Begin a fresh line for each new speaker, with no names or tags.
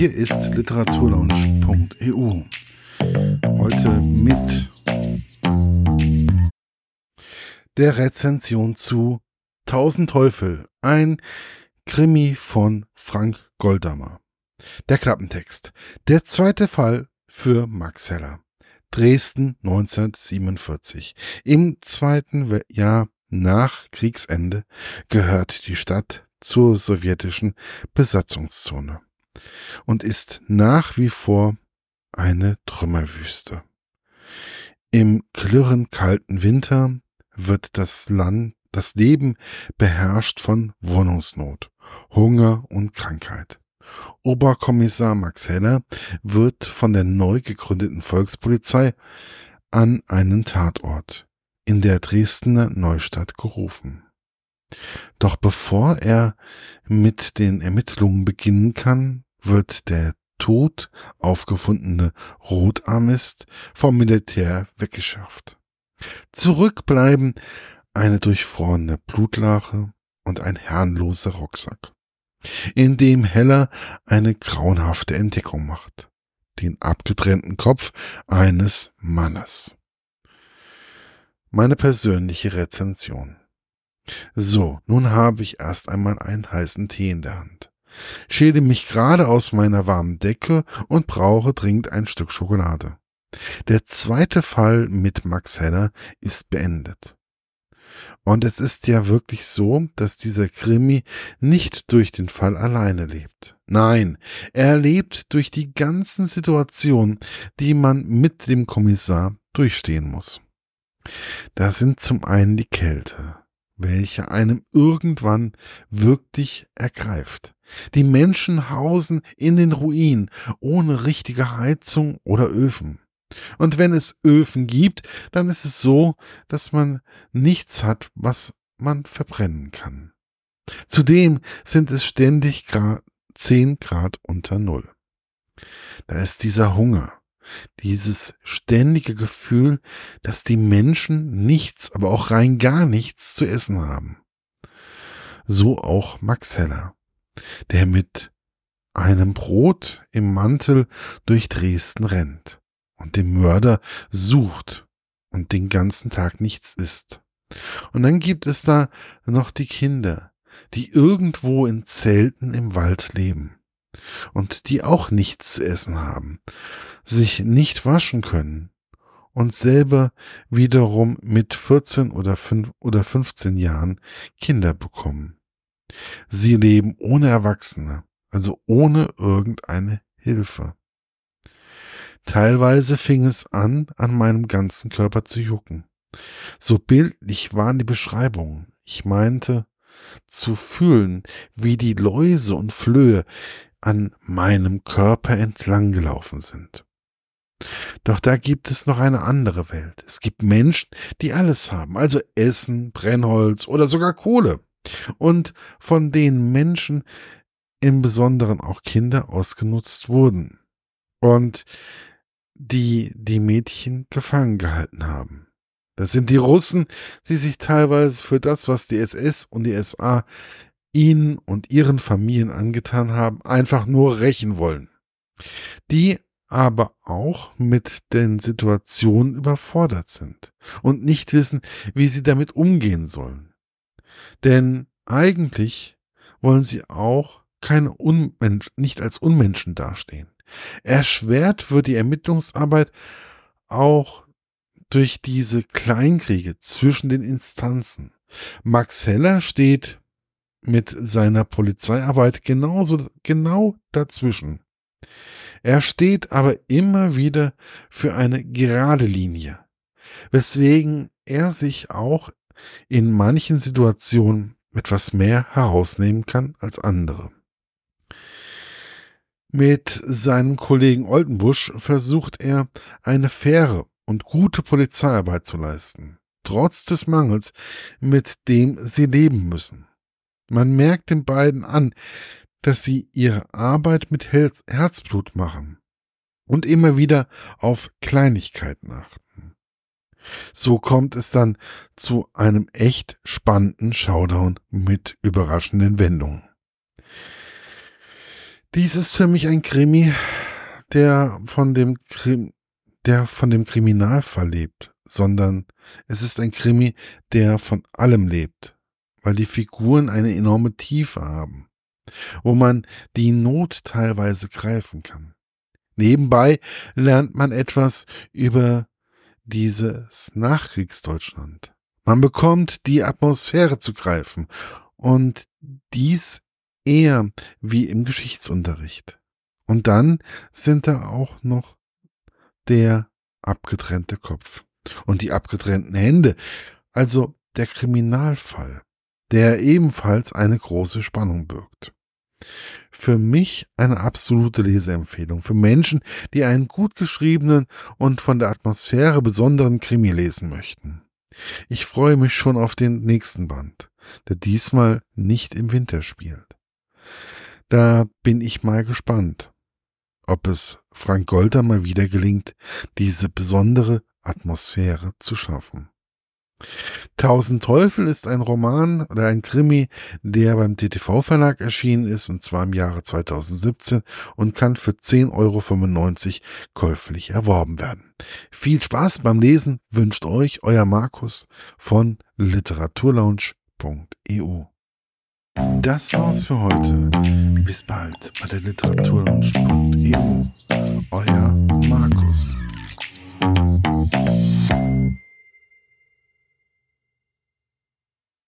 Hier ist literaturlaunch.eu. Heute mit der Rezension zu Tausend Teufel, ein Krimi von Frank Goldammer. Der Klappentext. Der zweite Fall für Max Heller. Dresden 1947. Im zweiten Jahr nach Kriegsende gehört die Stadt zur sowjetischen Besatzungszone und ist nach wie vor eine Trümmerwüste. Im klirrend kalten Winter wird das Land, das Leben beherrscht von Wohnungsnot, Hunger und Krankheit. Oberkommissar Max Heller wird von der neu gegründeten Volkspolizei an einen Tatort in der Dresdner Neustadt gerufen. Doch bevor er mit den Ermittlungen beginnen kann, wird der tot aufgefundene Rotarmist vom Militär weggeschafft. Zurück bleiben eine durchfrorene Blutlache und ein herrenloser Rucksack, in dem Heller eine grauenhafte Entdeckung macht. Den abgetrennten Kopf eines Mannes. Meine persönliche Rezension. So, nun habe ich erst einmal einen heißen Tee in der Hand, schäle mich gerade aus meiner warmen Decke und brauche dringend ein Stück Schokolade. Der zweite Fall mit Max Heller ist beendet. Und es ist ja wirklich so, dass dieser Krimi nicht durch den Fall alleine lebt. Nein, er lebt durch die ganzen Situationen, die man mit dem Kommissar durchstehen muss. Da sind zum einen die Kälte, welche einem irgendwann wirklich ergreift. Die Menschen hausen in den Ruinen ohne richtige Heizung oder Öfen. Und wenn es Öfen gibt, dann ist es so, dass man nichts hat, was man verbrennen kann. Zudem sind es ständig Grad, 10 Grad unter Null. Da ist dieser Hunger, dieses ständige Gefühl, dass die Menschen nichts, aber auch rein gar nichts zu essen haben. So auch Max Heller, der mit einem Brot im Mantel durch Dresden rennt und den Mörder sucht und den ganzen Tag nichts isst. Und dann gibt es da noch die Kinder, die irgendwo in Zelten im Wald leben und die auch nichts zu essen haben, sich nicht waschen können und selber wiederum mit 14 oder 5 oder 15 Jahren Kinder bekommen. Sie leben ohne Erwachsene, also ohne irgendeine Hilfe. Teilweise fing es an, an meinem ganzen Körper zu jucken. So bildlich waren die Beschreibungen. Ich meinte, zu fühlen, wie die Läuse und Flöhe an meinem Körper entlang gelaufen sind. Doch da gibt es noch eine andere Welt. Es gibt Menschen, die alles haben, also Essen, Brennholz oder sogar Kohle. Und von denen Menschen, im Besonderen auch Kinder, ausgenutzt wurden. Und die die Mädchen gefangen gehalten haben. Das sind die Russen, die sich teilweise für das, was die SS und die SA ihnen und ihren Familien angetan haben, einfach nur rächen wollen. Die aber auch mit den Situationen überfordert sind und nicht wissen, wie sie damit umgehen sollen. Denn eigentlich wollen sie auch keine Unmensch, nicht als Unmenschen dastehen. Erschwert wird die Ermittlungsarbeit auch durch diese Kleinkriege zwischen den Instanzen. Max Heller steht mit seiner Polizeiarbeit genauso genau dazwischen. Er steht aber immer wieder für eine gerade Linie, weswegen er sich auch in manchen Situationen etwas mehr herausnehmen kann als andere. Mit seinem Kollegen Oldenbusch versucht er, eine faire und gute Polizeiarbeit zu leisten, trotz des Mangels, mit dem sie leben müssen. Man merkt den beiden an, dass sie ihre Arbeit mit Herzblut machen und immer wieder auf Kleinigkeiten achten. So kommt es dann zu einem echt spannenden Showdown mit überraschenden Wendungen. Dies ist für mich ein Krimi, der von dem Krim, der von dem Kriminalfall lebt, sondern es ist ein Krimi, der von allem lebt, weil die Figuren eine enorme Tiefe haben, wo man die Not teilweise greifen kann. Nebenbei lernt man etwas über dieses Nachkriegsdeutschland. Man bekommt die Atmosphäre zu greifen und dies eher wie im Geschichtsunterricht. Und dann sind da auch noch der abgetrennte Kopf und die abgetrennten Hände, also der Kriminalfall, der ebenfalls eine große Spannung birgt. Für mich eine absolute Leseempfehlung für Menschen, die einen gut geschriebenen und von der Atmosphäre besonderen Krimi lesen möchten. Ich freue mich schon auf den nächsten Band, der diesmal nicht im Winter spielt. Da bin ich mal gespannt, ob es Frank Golder mal wieder gelingt, diese besondere Atmosphäre zu schaffen. Tausend Teufel ist ein Roman oder ein Krimi, der beim TTV Verlag erschienen ist, und zwar im Jahre 2017 und kann für 10,95 Euro käuflich erworben werden. Viel Spaß beim Lesen wünscht euch euer Markus von literaturlaunch.eu. Das war's für heute. Bis bald bei der literaturlaunch.eu. Euer Markus.